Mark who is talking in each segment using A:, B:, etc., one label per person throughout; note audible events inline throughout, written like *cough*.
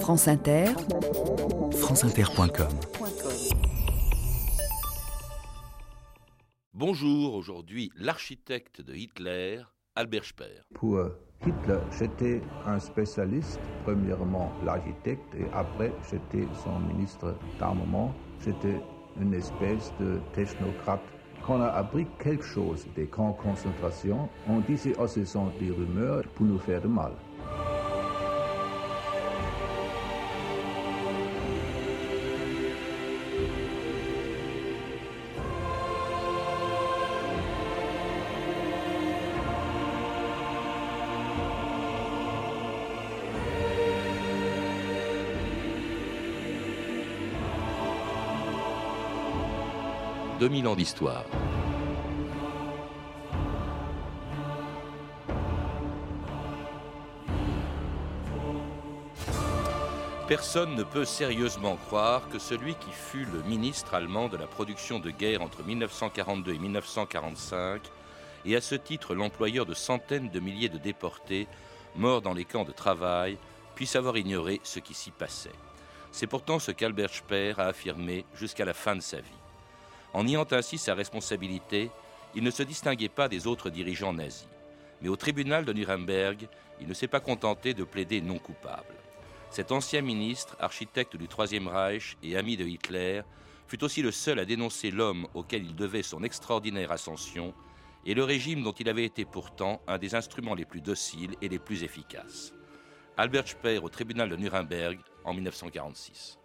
A: France Inter,
B: franceinter.com.
C: Bonjour, aujourd'hui l'architecte de Hitler, Albert Speer.
D: Pour Hitler, j'étais un spécialiste, premièrement l'architecte, et après j'étais son ministre d'armement. J'étais une espèce de technocrate. Quand on a appris quelque chose des camps de concentration, on disait oh ce sont des rumeurs pour nous faire du mal.
C: 2000 ans d'histoire. Personne ne peut sérieusement croire que celui qui fut le ministre allemand de la production de guerre entre 1942 et 1945, et à ce titre l'employeur de centaines de milliers de déportés morts dans les camps de travail, puisse avoir ignoré ce qui s'y passait. C'est pourtant ce qu'Albert Speer a affirmé jusqu'à la fin de sa vie. En niant ainsi sa responsabilité, il ne se distinguait pas des autres dirigeants nazis. Mais au tribunal de Nuremberg, il ne s'est pas contenté de plaider non coupable. Cet ancien ministre, architecte du Troisième Reich et ami de Hitler, fut aussi le seul à dénoncer l'homme auquel il devait son extraordinaire ascension et le régime dont il avait été pourtant un des instruments les plus dociles et les plus efficaces. Albert Speer au tribunal de Nuremberg en 1946.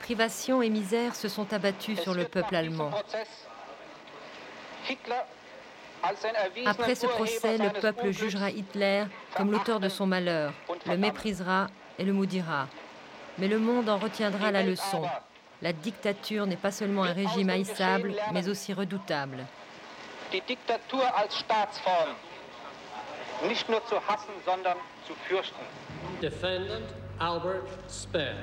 E: Privation et misère se sont abattus sur le peuple allemand. Après ce procès, le peuple jugera Hitler comme l'auteur de son malheur, le méprisera et le maudira. Mais le monde en retiendra la leçon. La dictature n'est pas seulement un régime haïssable, mais aussi redoutable.
F: nicht nur zu hassen, sondern zu fürchten.
G: Albert Speer.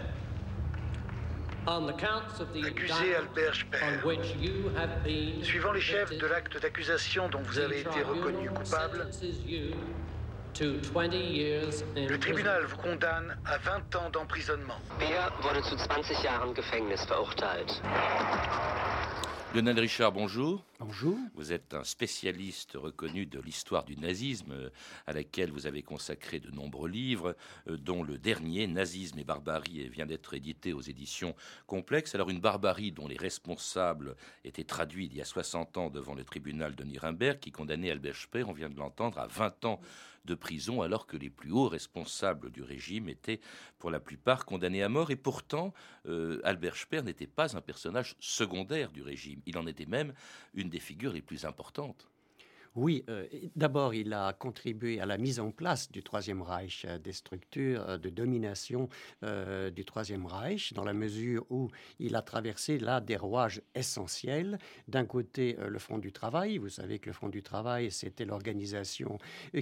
G: Accusé Albert Speer, suivant les chefs de l'acte d'accusation dont vous avez été reconnu coupable, le tribunal vous condamne à 20 ans d'emprisonnement. Speer wurde zu 20 Jahren Gefängnis verurteilt.
C: Lionel Richard, bonjour.
H: Bonjour.
C: Vous êtes un spécialiste reconnu de l'histoire du nazisme, euh, à laquelle vous avez consacré de nombreux livres, euh, dont le dernier, Nazisme et barbarie, vient d'être édité aux éditions complexes. Alors une barbarie dont les responsables étaient traduits il y a 60 ans devant le tribunal de Nuremberg, qui condamnait Albert Speer, on vient de l'entendre, à 20 ans de prison, alors que les plus hauts responsables du régime étaient pour la plupart condamnés à mort. Et pourtant, euh, Albert Speer n'était pas un personnage secondaire du régime. Il en était même une des figures les plus importantes.
H: Oui, euh, d'abord, il a contribué à la mise en place du Troisième Reich, euh, des structures euh, de domination du Troisième Reich, dans la mesure où il a traversé là des rouages essentiels. D'un côté, le Front du Travail. Vous savez que le Front du Travail, c'était l'organisation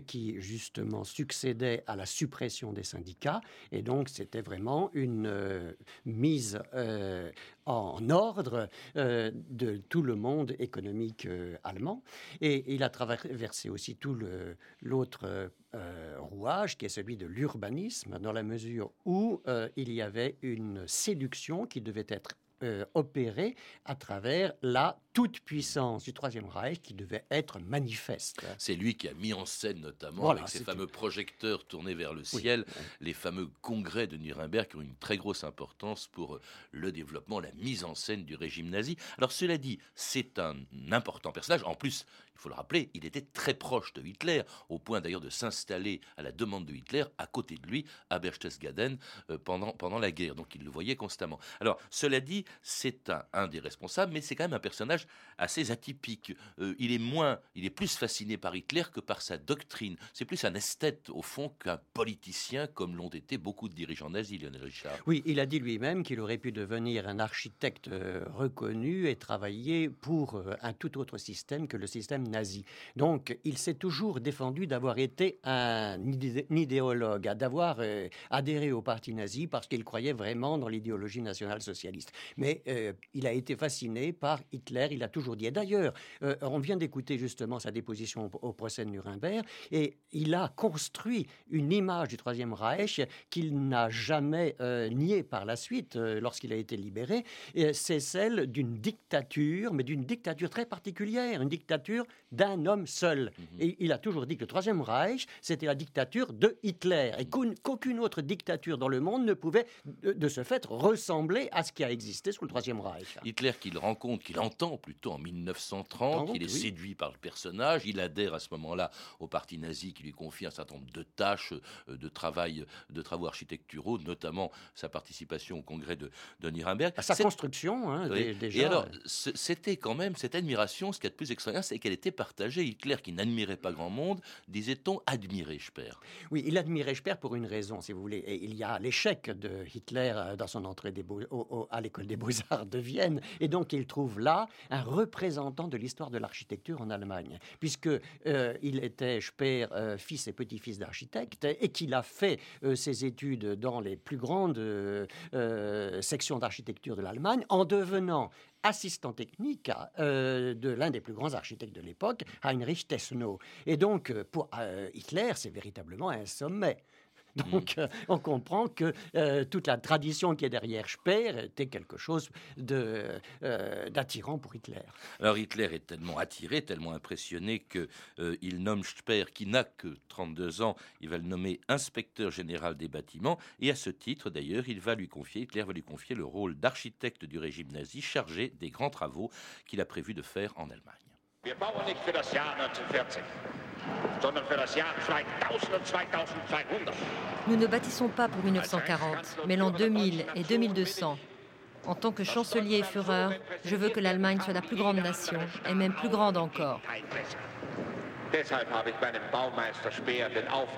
H: qui, justement, succédait à la suppression des syndicats. Et donc, c'était vraiment une mise en ordre de tout le monde économique allemand. Et il a traversé aussi tout l'autre euh, rouage qui est celui de l'urbanisme, dans la mesure où euh, il y avait une séduction qui devait être euh, opérée à travers la toute puissance du Troisième Reich qui devait être manifeste.
C: C'est lui qui a mis en scène notamment avec ses fameux projecteurs tournés vers le ciel, les fameux congrès de Nuremberg qui ont une très grosse importance pour le développement, la mise en scène du régime nazi. Alors cela dit, c'est un important personnage. En plus, il faut le rappeler, il était très proche de Hitler, au point d'ailleurs de s'installer à la demande de Hitler à côté de lui à Berchtesgaden euh, pendant, pendant la guerre. Donc il le voyait constamment. Alors cela dit, c'est un, un des responsables, mais c'est quand même un personnage assez atypique. Euh, il est moins, il est plus fasciné par Hitler que par sa doctrine. C'est plus un esthète au fond qu'un politicien, comme l'ont été beaucoup de dirigeants nazis, Lionel Richard.
H: Oui, il a dit lui-même qu'il aurait pu devenir un architecte euh, reconnu et travailler pour euh, un tout autre système que le système nazi. Donc, il s'est toujours défendu d'avoir été un idéologue, d'avoir adhéré au parti nazi parce qu'il croyait vraiment dans l'idéologie nationale socialiste. Mais il a été fasciné par Hitler il a toujours dit. Et d'ailleurs, euh, on vient d'écouter justement sa déposition au, procès de Nuremberg, et il a construit une image du Troisième Reich qu'il n'a jamais euh, nié par la suite euh, lorsqu'il a été libéré. C'est celle d'une dictature, mais d'une dictature très particulière, une dictature d'un homme seul. Mhm. Et il a toujours dit que le Troisième Reich, c'était la dictature de Hitler, et qu'aucune autre dictature dans le monde ne pouvait, de, ce fait, ressembler à ce qui a existé sous le Troisième Reich.
C: Hitler qu'il rencontre, qu'il entend plutôt en 1930, il est séduit par le personnage, il adhère à ce moment-là au parti nazi qui lui confie un certain nombre de tâches euh, de travail, de travaux architecturaux, notamment sa participation au congrès de, de Nuremberg.
H: sa construction, hein, déjà.
C: Et alors, c'était quand même cette admiration, ce qui est de plus extraordinaire, c'est qu'elle était partagée. Hitler, qui n'admirait pas grand monde, disait-on, admirait Speer.
H: Oui, il admirait Speer pour une raison, si vous voulez. Et il y a l'échec de Hitler euh, dans son entrée des à l'école des beaux-arts de Vienne. Et donc, il trouve là un représentant de l'histoire de l'architecture en Allemagne, puisque euh, il était Speer, euh, fils et petit-fils d'architecte, et qu'il a fait ses études dans les plus grandes sections d'architecture de l'Allemagne, en devenant assistant technique euh, de l'un des plus grands architectes de l'époque, Heinrich Tesno. Et donc, euh, pour euh, Hitler, c'est véritablement un sommet. *laughs* Donc, euh, on comprend que euh, toute la tradition qui est derrière Speer était quelque chose euh, d'attirant pour Hitler.
C: Alors, Hitler est tellement attiré, tellement impressionné qu'il nomme Speer, qui n'a que 32 ans, il va le nommer inspecteur général des bâtiments. Et à ce titre, d'ailleurs, il va lui confier, Hitler va lui confier le rôle d'architecte du régime nazi chargé des grands travaux qu'il a prévu de faire en Allemagne.
E: Nous ne bâtissons pas pour 1940, mais l'an 2000 et 2200. En tant que chancelier et Führer, je veux que l'Allemagne soit la plus grande nation, et même plus grande encore.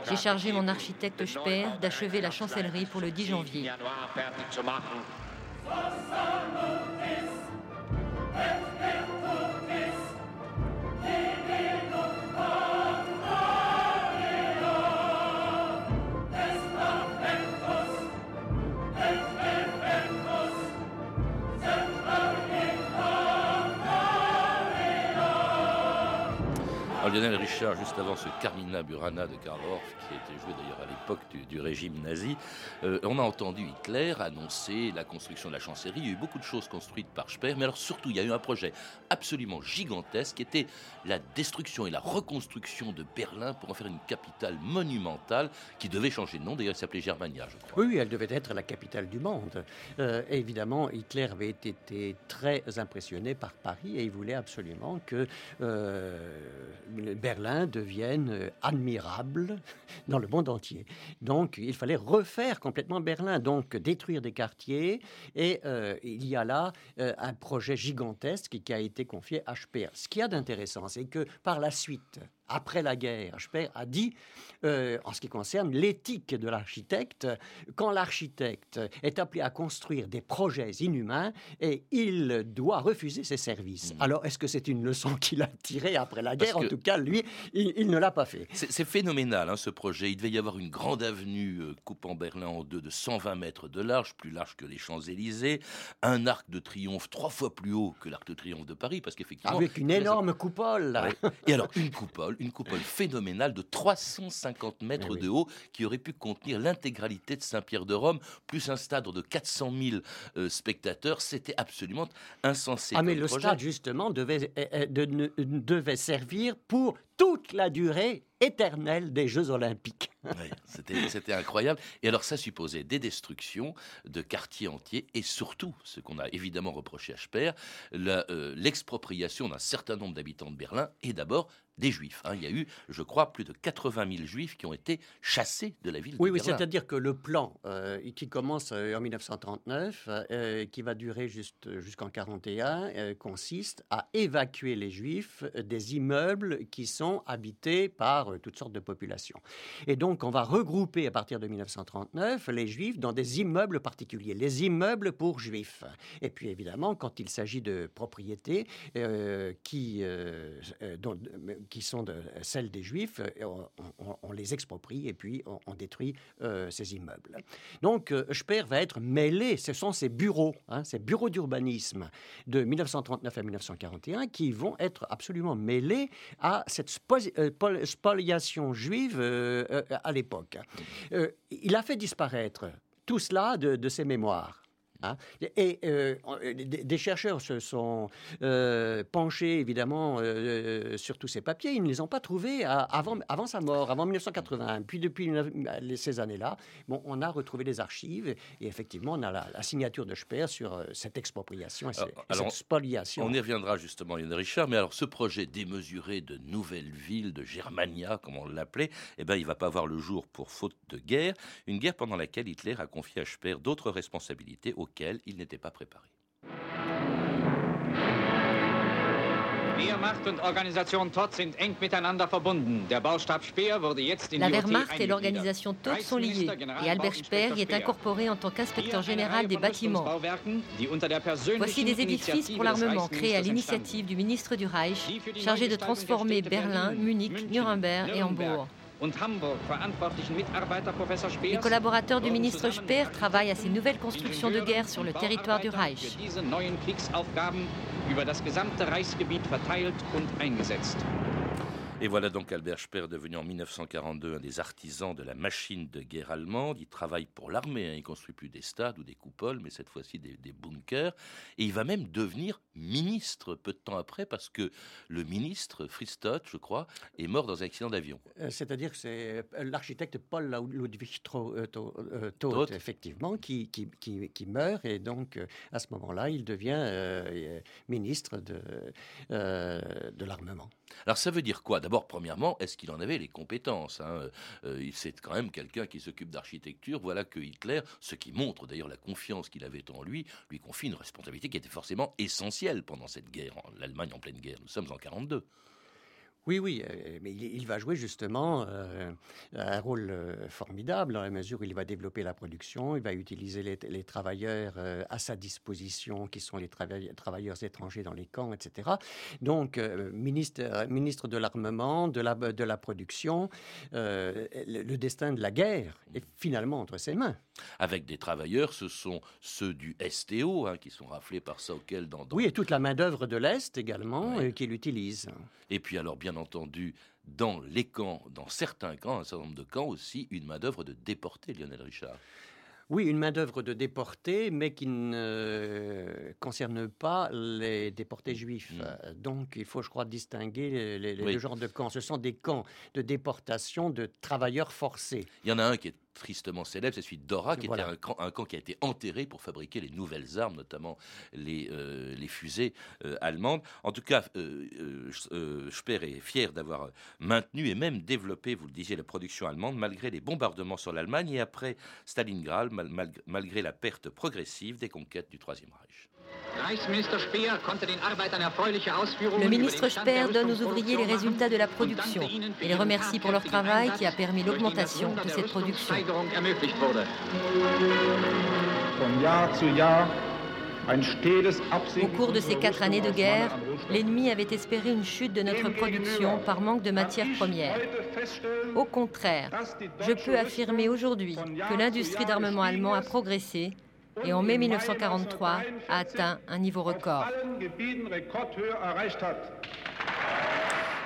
E: J'ai chargé mon architecte Speer d'achever la chancellerie pour le 10 janvier.
C: Lionel Richard, juste avant ce Carmina Burana de Karl Orff, qui été joué d'ailleurs à l'époque du, régime nazi, euh, on a entendu Hitler annoncer la construction de la chancellerie. Il y a eu beaucoup de choses construites par Speer, mais alors surtout, il y a eu un projet absolument gigantesque qui était la destruction et la reconstruction de Berlin pour en faire une capitale monumentale qui devait changer de nom. D'ailleurs, elle s'appelait Germania, je crois.
H: Oui, elle devait être la capitale du monde. Euh, évidemment, Hitler avait été très impressionné par Paris et il voulait absolument que euh, Berlin devienne euh, admirable *laughs* dans le monde entier. Donc il fallait refaire complètement Berlin, donc détruire des quartiers. Et euh, il y a là euh, un projet gigantesque qui a été confié à Speer. Ce qui a d'intéressant, c'est que par la suite, après la guerre, Speer a dit, euh, en ce qui concerne l'éthique de l'architecte, quand l'architecte est appelé à construire des projets inhumains, et il doit refuser ses services. Hmm. Alors, est-ce que c'est une leçon *laughs* qu'il a tirée après la guerre? En tout cas, lui, il, ne l'a pas fait.
C: C'est phénoménal, hein, ce projet. Il devait y avoir une grande avenue euh, coupant Berlin en deux de 120 mètres de large, plus large que les Champs-Élysées, un arc de triomphe trois fois plus haut que l'arc de triomphe de Paris, parce qu'effectivement...
H: Avec une énorme coupole.
C: Et alors, une coupole une coupole phénoménale de 350 mètres eh de haut qui aurait pu contenir l'intégralité de Saint-Pierre de Rome, plus un stade de 400 000 euh, spectateurs. C'était absolument insensé.
H: Ah, mais le stade, justement, devait, euh, euh, devait servir pour toute la durée éternelle des Jeux olympiques. *laughs*
C: c'était incroyable. Et alors ça supposait des destructions de quartiers entiers et surtout, ce qu'on a évidemment reproché à Speer, l'expropriation d'un certain nombre d'habitants de Berlin et d'abord des juifs. Hein. Il y a eu, je crois, plus de 80 000 juifs qui ont été chassés de la ville
H: oui,
C: de
H: Oui, c'est-à-dire que le plan euh, qui commence euh, en 1939, euh, qui va durer juste, jusqu'en 1941, consiste à évacuer les juifs des immeubles qui sont habités par toutes sortes de populations. Et donc, on va regrouper à partir de 1939 les juifs dans des immeubles particuliers, les immeubles pour juifs. Et puis, évidemment, quand il s'agit de propriétés qui, dont, qui sont celles des Juifs, on, les exproprie et puis on, détruit ces immeubles. Donc Speer va être mêlé, ce sont ces bureaux, hein, ces bureaux d'urbanisme de 1939 à 1941 qui vont être absolument mêlés à cette spoliation juive à l'époque. il a fait disparaître tout cela de ses mémoires. Hein. Et euh, des chercheurs se sont euh, penchés évidemment euh, sur tous ces papiers. Ils ne les ont pas trouvés avant, avant sa mort, avant 1981. Puis depuis ces années-là, bon, on a retrouvé des archives et effectivement on a la, signature de Speer sur cette expropriation et, cette spoliation.
C: On y reviendra justement, Yann Richard. Mais alors ce projet démesuré de nouvelle ville, de Germania, comme on l'appelait, eh ben, il ne va pas voir le jour pour faute de guerre. Une guerre pendant laquelle Hitler a confié à Speer d'autres responsabilités n'était pas préparé.
E: La Wehrmacht et l'organisation TOT sont liées et Albert Speer y est incorporé en tant qu'inspecteur général des bâtiments. Voici des édifices pour l'armement créés à l'initiative du ministre du Reich, chargé de transformer Berlin, Munich, Nuremberg et Hambourg. Les collaborateurs du ministre Speer travaillent à ces nouvelles constructions de guerre sur le territoire du Reich.
C: Et voilà donc Albert Speer devenu en 1942 un des artisans de la machine de guerre allemande. Il travaille pour l'armée, hein. il construit plus des stades ou des coupoles, mais cette fois-ci des, bunkers. Et il va même devenir ministre peu de temps après, parce que le ministre, Fritz je crois, est mort dans un accident d'avion.
H: Euh, c'est-à-dire que c'est euh, l'architecte Paul Ludwig euh, Todt, effectivement, qui, qui, qui, meurt. Et donc, à ce moment-là, il devient ministre de, de l'armement.
C: Alors ça veut dire quoi? D'abord, premièrement, est-ce qu'il en avait les compétences hein? Euh, C'est quand même quelqu'un qui s'occupe d'architecture. Voilà que Hitler, ce qui montre d'ailleurs la confiance qu'il avait en lui, lui confie une responsabilité qui était forcément essentielle pendant cette guerre, l'Allemagne en pleine guerre. Nous sommes en 42.
H: Oui, oui, euh, mais il, va jouer justement euh, un rôle euh, formidable dans la mesure où il va développer la production, il va utiliser les, travailleurs à sa disposition, qui sont les travailleurs étrangers dans les camps, etc. Donc, ministre, ministre de l'armement, de la, de la production, le, destin de la guerre est finalement entre ses mains.
C: Avec des travailleurs, ce sont ceux du STO hein, qui sont raflés par Saukel dans,
H: dans... Oui, et toute la main-d'œuvre de l'Est également, qui l'utilise.
C: Et puis alors, bien entendu, dans les camps, dans certains camps, un certain nombre de camps aussi, une main-d'œuvre de déportés, Lionel Richard.
H: Oui, une main-d'œuvre de déportés, mais qui ne concerne pas les déportés juifs. Mm. Donc, il faut, je crois, distinguer les, deux genres de camps. Ce sont des camps de déportation de travailleurs forcés.
C: Il y en a un qui est tristement célèbre, c'est celui de Dora, qui était un camp, un camp, qui a été enterré pour fabriquer les nouvelles armes, notamment les, euh, les fusées euh, allemandes. En tout cas, euh, Speer est fier d'avoir maintenu et même développé, vous le disiez, la production allemande, malgré les bombardements sur l'Allemagne et après Stalingrad, malgré la perte progressive des conquêtes du Troisième Reich.
E: Le ministre Speer donne aux ouvriers les résultats de la production et les remercie pour leur travail qui a permis l'augmentation de cette production. Au cours de ces quatre années de guerre, l'ennemi avait espéré une chute de notre production par manque de matières premières. Au contraire, je peux affirmer aujourd'hui que l'industrie d'armement allemand a progressé et en mai 1943 a atteint un niveau record.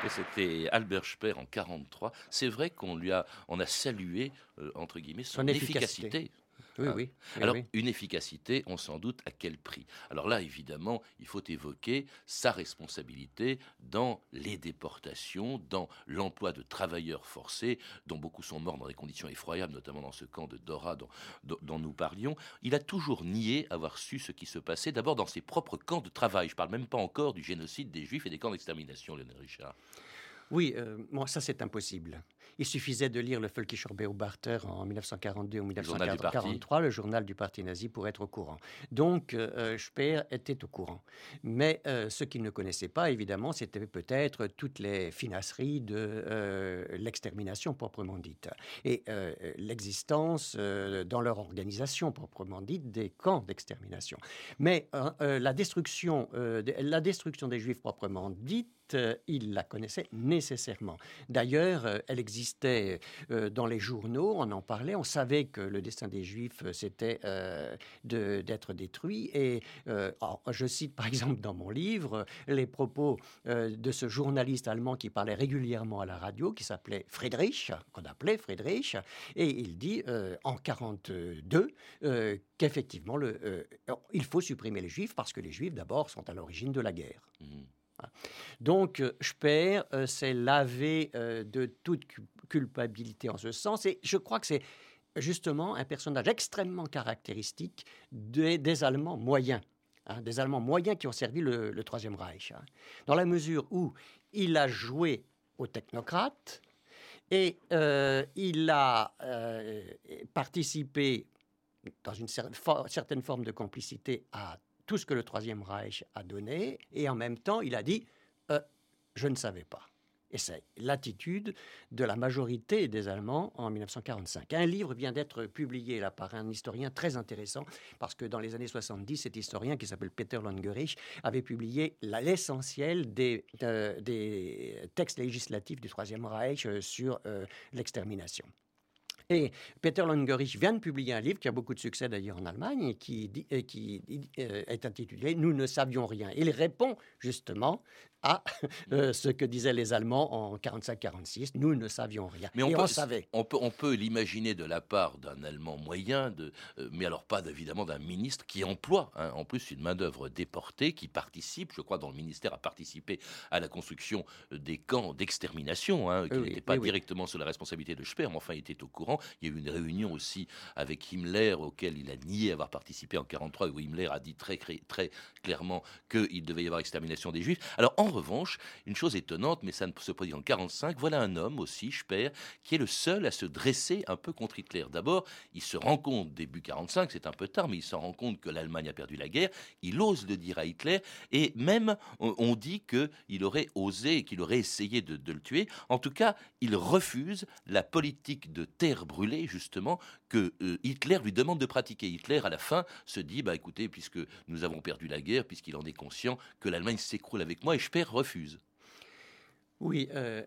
C: Et c'était Albert Speer en 1943. C'est vrai qu'on lui a, on a salué, euh, entre guillemets, son, efficacité.
H: Oui, ah. oui.
C: Alors, une efficacité, on s'en doute à quel prix? Alors là, évidemment, il faut évoquer sa responsabilité dans les déportations, dans l'emploi de travailleurs forcés, dont beaucoup sont morts dans des conditions effroyables, notamment dans ce camp de Dora dont, dont nous parlions. Il a toujours nié avoir su ce qui se passait, d'abord dans ses propres camps de travail. Je ne parle même pas encore du génocide des Juifs et des camps d'extermination, Lionel Richard.
H: Oui, euh, moi, ça c'est impossible. Il suffisait de lire le Völkischer Beobachter en 1942 ou 1943, le journal du parti nazi, pour être au courant. Donc, euh, Speer était au courant. Mais euh, ce qu'il ne connaissait pas, évidemment, c'était peut-être toutes les finasseries de euh, l'extermination proprement dite et l'existence dans leur organisation proprement dite des camps d'extermination. Mais la, destruction, la destruction des Juifs proprement dite, euh, il la connaissait nécessairement. D'ailleurs, euh, elle existait euh, dans les journaux, on en parlait, on savait que le destin des Juifs, c'était d'être détruit. Et je cite par *laughs* exemple dans mon livre les propos de ce journaliste allemand qui parlait régulièrement à la radio, qui s'appelait Friedrich, qu'on appelait Friedrich, et il dit en 42 qu'effectivement, il faut supprimer les Juifs parce que les Juifs, d'abord, sont à l'origine de la guerre. Mmh. Donc, euh, Speer euh, s'est lavé euh, de toute culpabilité en ce sens, et je crois que c'est justement un personnage extrêmement caractéristique des, Allemands moyens. Hein, des Allemands moyens qui ont servi le, Troisième Reich, hein. dans la mesure où il a joué aux technocrates et il a participé dans une certaine forme de complicité à tout ce que le Troisième Reich a donné, et en même temps, il a dit euh, Je ne savais pas. Et c'est l'attitude de la majorité des Allemands en 1945. Un livre vient d'être publié là par un historien très intéressant, parce que dans les années 70, cet historien qui s'appelle Peter Longerich avait publié l'essentiel des, euh, des textes législatifs du Troisième Reich euh, sur l'extermination. Et Peter Longerich vient de publier un livre qui a beaucoup de succès d'ailleurs en Allemagne et qui, qui euh, est intitulé Nous ne savions rien. Il répond justement à *laughs* euh, ce que disaient les Allemands en 45-46. Nous ne savions rien.
C: Mais on, peut, savait. On peut, on peut l'imaginer de la part d'un Allemand moyen, de, euh, mais alors pas évidemment d'un ministre qui emploie hein, en plus une main-d'œuvre déportée, qui participe, je crois, dans le ministère, a participé à la construction des camps d'extermination, hein, qui n'étaient pas directement sous la responsabilité de Speer, mais enfin il était au courant. Il y a eu une réunion aussi avec Himmler, auquel il a nié avoir participé en 43, où Himmler a dit très, clairement qu'il devait y avoir extermination des Juifs. Alors en revanche, une chose étonnante, mais ça ne se produit en 45, voilà un homme aussi, Speer, qui est le seul à se dresser un peu contre Hitler. D'abord, il se rend compte, début 45, c'est un peu tard, mais il se rend compte que l'Allemagne a perdu la guerre, il ose le dire à Hitler, et même on dit qu'il aurait osé, qu'il aurait essayé de, le tuer. En tout cas, il refuse la politique de terre brûlée, justement, que euh, Hitler lui demande de pratiquer. Hitler, à la fin, se dit, bah écoutez, puisque nous avons perdu la guerre, puisqu'il en est conscient, que l'Allemagne s'écroule avec moi, et Speer refuse.
H: Oui, euh,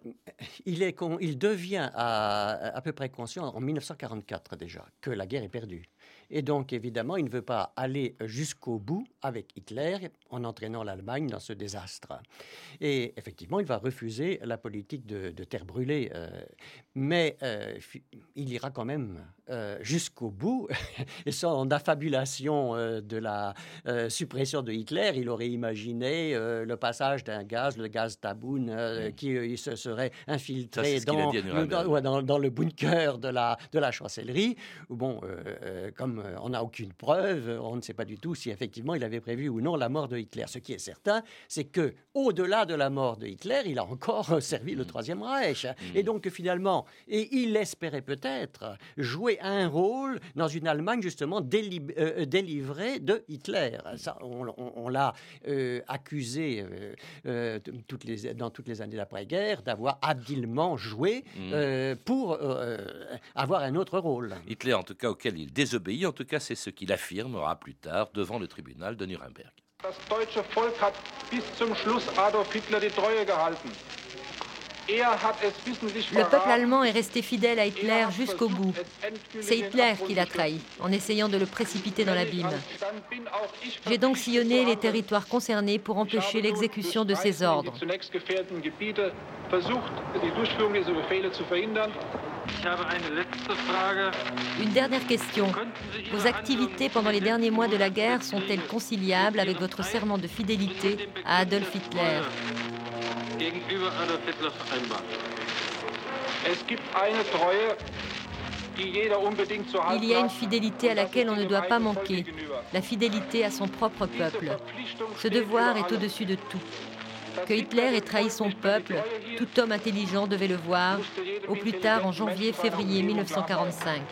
H: il, est devient à, à peu près conscient en 1944 déjà que la guerre est perdue. Et donc, évidemment, il ne veut pas aller jusqu'au bout avec Hitler en entraînant l'Allemagne dans ce désastre. Et effectivement, il va refuser la politique de, terre brûlée. Euh, mais euh, il ira quand même euh, jusqu'au bout. *laughs* Et son affabulation de la suppression de Hitler, il aurait imaginé le passage d'un gaz, le gaz Taboun, qui se serait infiltré dans, dans, dans, le bunker de la, de la chancellerie. Bon, comme euh, on n'a aucune preuve, on ne sait pas du tout si effectivement il avait prévu ou non la mort de Hitler. Ce qui est certain, c'est que au-delà de la mort de Hitler, il a encore *laughs* servi le Troisième Reich. Mm. Et donc finalement, et il espérait peut-être jouer un rôle dans une Allemagne justement euh, délivrée de Hitler. Ça, on, l'a euh, accusé toutes les, dans toutes les années d'après-guerre d'avoir habilement joué mm. pour avoir un autre rôle.
C: Hitler, en tout cas, auquel il désobéit, en tout cas, c'est ce qu'il affirmera plus tard devant le tribunal de Nuremberg.
E: Le peuple allemand est resté fidèle à Hitler jusqu'au bout. C'est Hitler qui l'a trahi, en essayant de le précipiter dans l'abîme. J'ai donc sillonné les territoires concernés pour empêcher l'exécution de ses ordres. Une dernière question. Vos activités pendant les derniers mois de la guerre sont-elles conciliables avec votre serment de fidélité à Adolf Hitler il y a une fidélité à laquelle on ne doit pas manquer, la fidélité à son propre peuple. Ce devoir est au-dessus de tout. Que Hitler ait trahi son peuple, tout homme intelligent devait le voir, au plus tard en janvier-février 1945.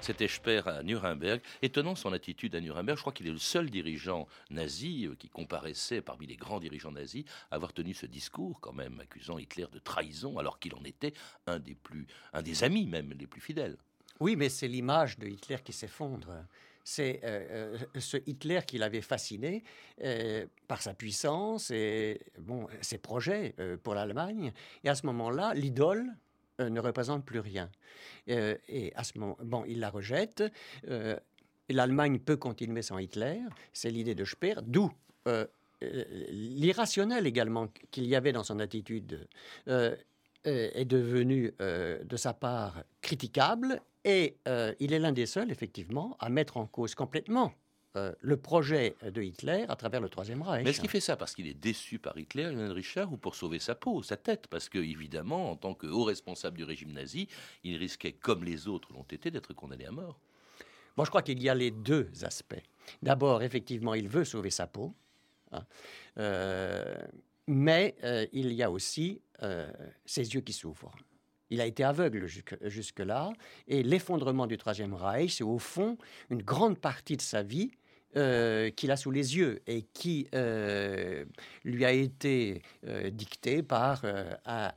C: C'était Speer à Nuremberg. Étonnant son attitude à Nuremberg. Je crois qu'il est le seul dirigeant nazi euh, qui comparaissait parmi les grands dirigeants nazis à avoir tenu ce discours, quand même, accusant Hitler de trahison, alors qu'il en était un des plus, un des amis même les plus fidèles.
H: Oui, mais c'est l'image de Hitler qui s'effondre c'est euh, euh, ce Hitler qui l'avait fasciné par sa puissance et bon, ses projets pour l'Allemagne. Et à ce moment-là, l'idole, euh, ne représente plus rien. Euh, et à ce moment, bon, il la rejette. Euh, L'Allemagne peut continuer sans Hitler. C'est l'idée de Speer, d'où l'irrationnel également qu'il y avait dans son attitude est devenu de sa part critiquable et il est l'un des seuls effectivement à mettre en cause complètement euh, le projet de Hitler à travers le Troisième Reich.
C: Mais est-ce qu'il fait ça parce qu'il est déçu par Hitler, Lionel Richard, ou pour sauver sa peau, sa tête? Parce que, évidemment, en tant que haut responsable du régime nazi, il risquait, comme les autres l'ont été, d'être condamné à mort.
H: Moi, je crois qu'il y a les deux aspects. D'abord, effectivement, il veut sauver sa peau. Hein. Euh, mais euh, il y a aussi ses yeux qui s'ouvrent. Il a été aveugle jusque-là, et l'effondrement du Troisième Reich, c'est au fond une grande partie de sa vie euh, qu'il a sous les yeux et qui euh, lui a été euh, dictée par un,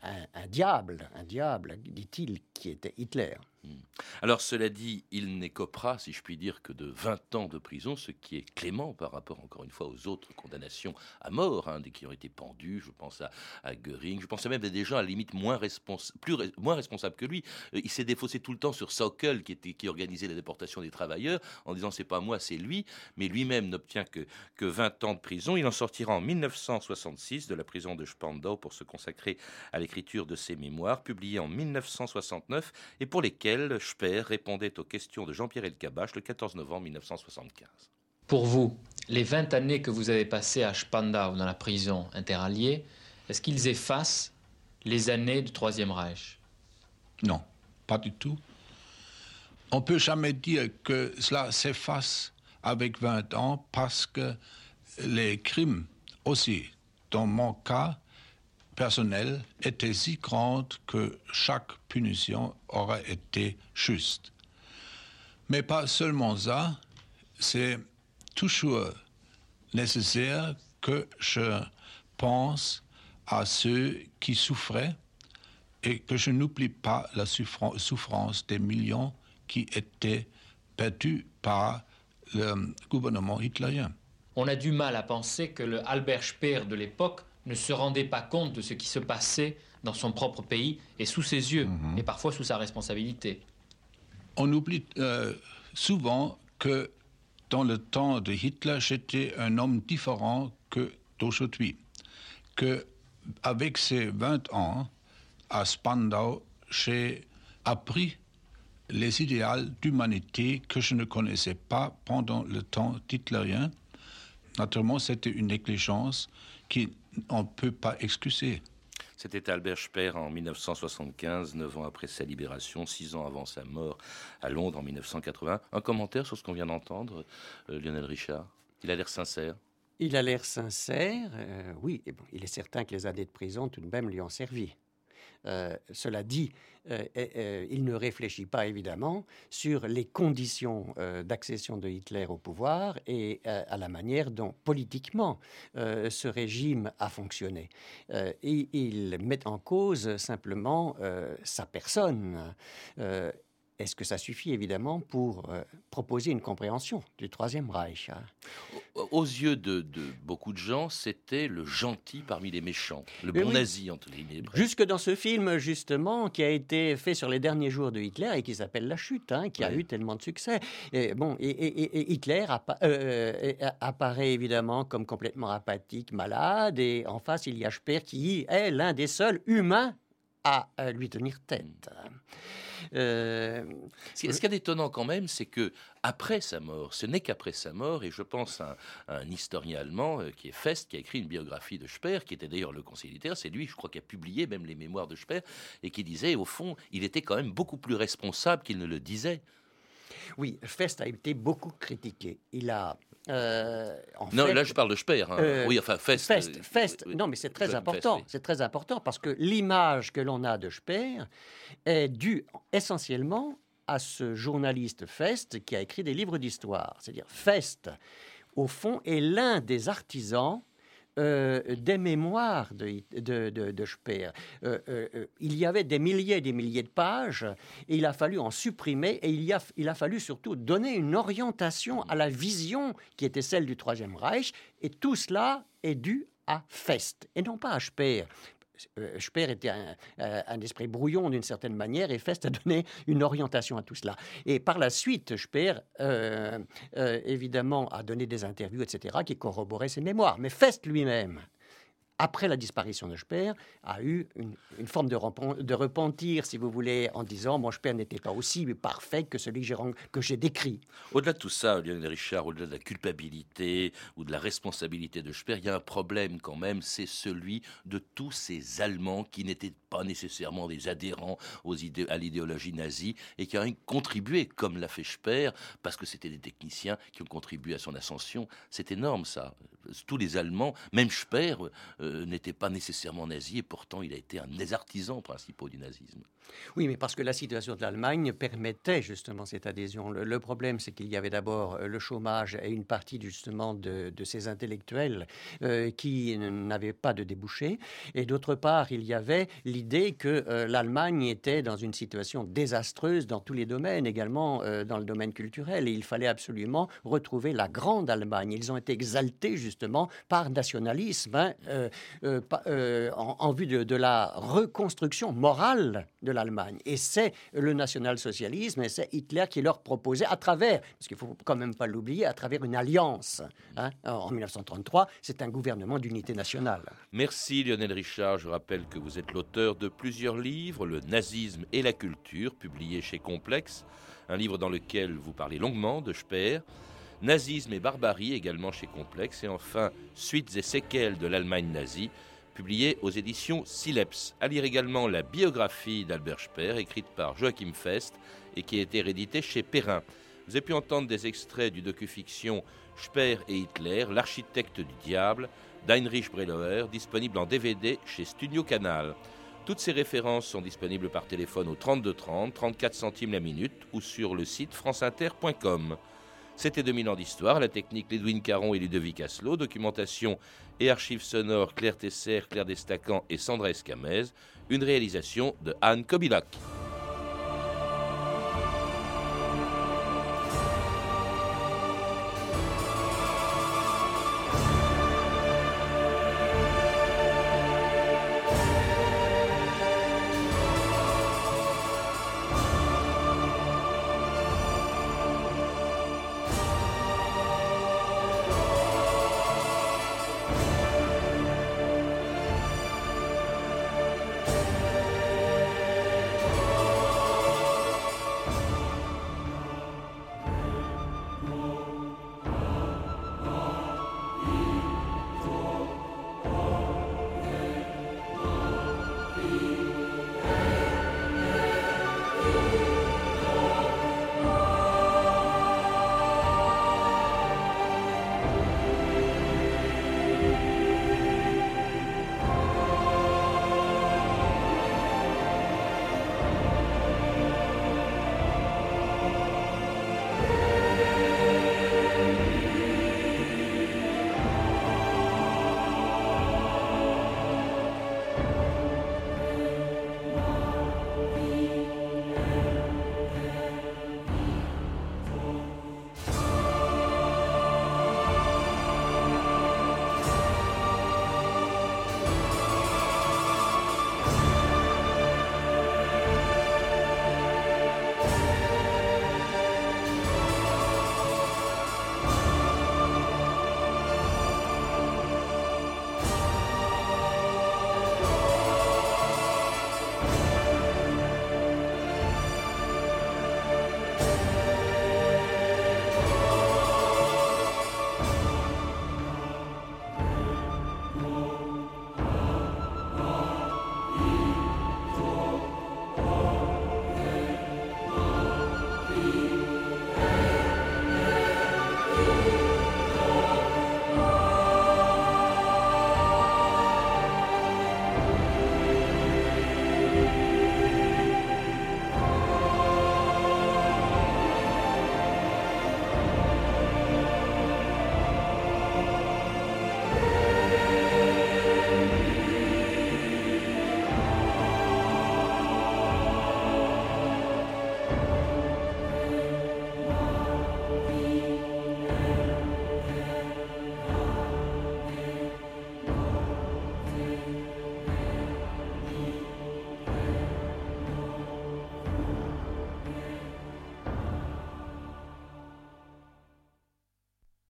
H: diable, un diable, dit-il, qui était Hitler.
C: Hmm. Alors cela dit, il n'écopera, si je puis dire, que de 20 ans de prison, ce qui est clément par rapport, encore une fois, aux autres condamnations à mort, hein, qui ont été pendus, je pense à, à Goering, je pense même à des gens à la limite moins, responsables que lui. Euh, il s'est défaussé tout le temps sur Sokol, qui, était, qui organisait la déportation des travailleurs, en disant c'est pas moi, c'est lui, mais lui-même n'obtient que, que 20 ans de prison. Il en sortira en 1966 de la prison de Spandau pour se consacrer à l'écriture de ses mémoires, publiées en 1969 et pour lesquelles Speer répondait aux questions de Jean-Pierre Elkabach le 14 novembre 1975.
A: Pour vous, les 20 années que vous avez passées à Spandau dans la prison interalliée, est-ce qu'ils effacent les années du Troisième Reich?
I: Non, pas du tout. On peut jamais dire que cela s'efface avec 20 ans parce que les crimes aussi, dans mon cas, personnel était si grande que chaque punition aurait été juste. Mais pas seulement ça, c'est toujours nécessaire que je pense à ceux qui souffraient et que je n'oublie pas la souffrance des millions qui étaient perdus par le gouvernement hitlérien.
A: On a du mal à penser que le Albert Speer de l'époque ne se rendait pas compte de ce qui se passait dans son propre pays et sous ses yeux, mhm. et parfois sous sa responsabilité.
I: On oublie euh, souvent que dans le temps de Hitler, j'étais un homme différent que d'aujourd'hui. Que avec ces 20 ans à Spandau, j'ai appris les idéaux d'humanité que je ne connaissais pas pendant le temps hitlérien. Naturellement, c'était une négligence qui on ne peut pas excuser.
C: C'était Albert Speer en 1975, neuf ans après sa libération, six ans avant sa mort à Londres en 1980. Un commentaire sur ce qu'on vient d'entendre, euh, Lionel Richard? Il a l'air sincère.
H: Il a l'air sincère, euh, oui. Et bon, il est certain que les années de prison tout de même lui ont servi. Euh, cela dit, euh, euh, il ne réfléchit pas évidemment sur les conditions d'accession de Hitler au pouvoir et à la manière dont politiquement ce régime a fonctionné. et il met en cause simplement sa personne est-ce que ça suffit évidemment pour proposer une compréhension du Troisième Reich hein?
C: Aux yeux de, beaucoup de gens, c'était le gentil parmi les méchants, le bon nazi entre guillemets.
H: Jusque dans ce film justement qui a été fait sur les derniers jours de Hitler et qui s'appelle La Chute, hein, qui a eu tellement de succès. Et, bon, et, Hitler euh, apparaît évidemment comme complètement apathique, malade, et en face il y a Speer qui est l'un des seuls humains à lui tenir tête.
C: Euh, ce qu'il y a d'étonnant quand même, c'est que après sa mort, ce n'est qu'après sa mort, et je pense à un, historien allemand euh, qui est Fest, qui a écrit une biographie de Speer, qui était d'ailleurs le conseiller c'est lui, je crois, qui a publié même les mémoires de Speer, et qui disait, au fond, il était quand même beaucoup plus responsable qu'il ne le disait.
H: Oui, Fest a été beaucoup critiqué. Il a
C: non, là je parle de Speer. Hein. oui, enfin Fest.
H: Fest, Fest. non, mais c'est très important. C'est très important parce que l'image que l'on a de Speer est due essentiellement à ce journaliste Fest qui a écrit des livres d'histoire. C'est-à-dire Fest, au fond, est l'un des artisans euh, des mémoires de, de, Speer. Euh, euh, il y avait des milliers et des milliers de pages et il a fallu en supprimer et il, a, il a fallu surtout donner une orientation à la vision qui était celle du Troisième Reich et tout cela est dû à Fest et non pas à Speer. Euh, Speer était euh, un, esprit brouillon d'une certaine manière et Fest a donné une orientation à tout cela. Et par la suite, Speer, euh, évidemment, a donné des interviews, etc., qui corroboraient ses mémoires. Mais Fest lui-même, après la disparition de Speer, a eu une, forme de, repentir, si vous voulez, en disant mon Speer n'était pas aussi parfait que celui que j'ai décrit.
C: Au-delà de tout ça, Lionel Richard, au-delà de la culpabilité ou de la responsabilité de Speer, il y a un problème quand même, c'est celui de tous ces Allemands qui n'étaient pas nécessairement des adhérents aux à l'idéologie nazie et qui ont contribué, comme l'a fait Speer, parce que c'était des techniciens qui ont contribué à son ascension. C'est énorme ça. Tous les Allemands, même Speer, euh, n'était pas nécessairement nazi et pourtant il a été un des artisans principaux du nazisme.
H: Oui, mais parce que la situation de l'Allemagne permettait justement cette adhésion. Le, problème, c'est qu'il y avait d'abord euh, le chômage et une partie justement de, ces intellectuels euh, qui n'avaient pas de débouchés. Et d'autre part, il y avait l'idée que euh, l'Allemagne était dans une situation désastreuse dans tous les domaines, également dans le domaine culturel. Et il fallait absolument retrouver la grande Allemagne. Ils ont été exaltés justement par nationalisme hein, en, vue de, de la reconstruction morale de la et c'est le national-socialisme et c'est Hitler qui leur proposait, à travers, parce qu'il ne faut quand même pas l'oublier, à travers une alliance. Hein, en 1933, c'est un gouvernement d'unité nationale.
C: Merci Lionel Richard. Je rappelle que vous êtes l'auteur de plusieurs livres, Le nazisme et la culture, publié chez Complexe, un livre dans lequel vous parlez longuement de Speer. Nazisme et barbarie, également chez Complexe, et enfin Suites et séquelles de l'Allemagne nazie, publié aux éditions Sileps. À lire également la biographie d'Albert Speer, écrite par Joachim Fest et qui a été rééditée chez Perrin. Vous avez pu entendre des extraits du docu-fiction Speer et Hitler, l'architecte du diable, d'Heinrich Brellauer, disponible en DVD chez Studio Canal. Toutes ces références sont disponibles par téléphone au 32 30, 34 centimes la minute ou sur le site franceinter.com. C'était 2000 ans d'histoire, la technique Ledwin Caron et Ludovic Asselot, documentation et archives sonores Claire Tesser, Claire Destacan et Sandra Escamez, une réalisation de Anne Kobilac.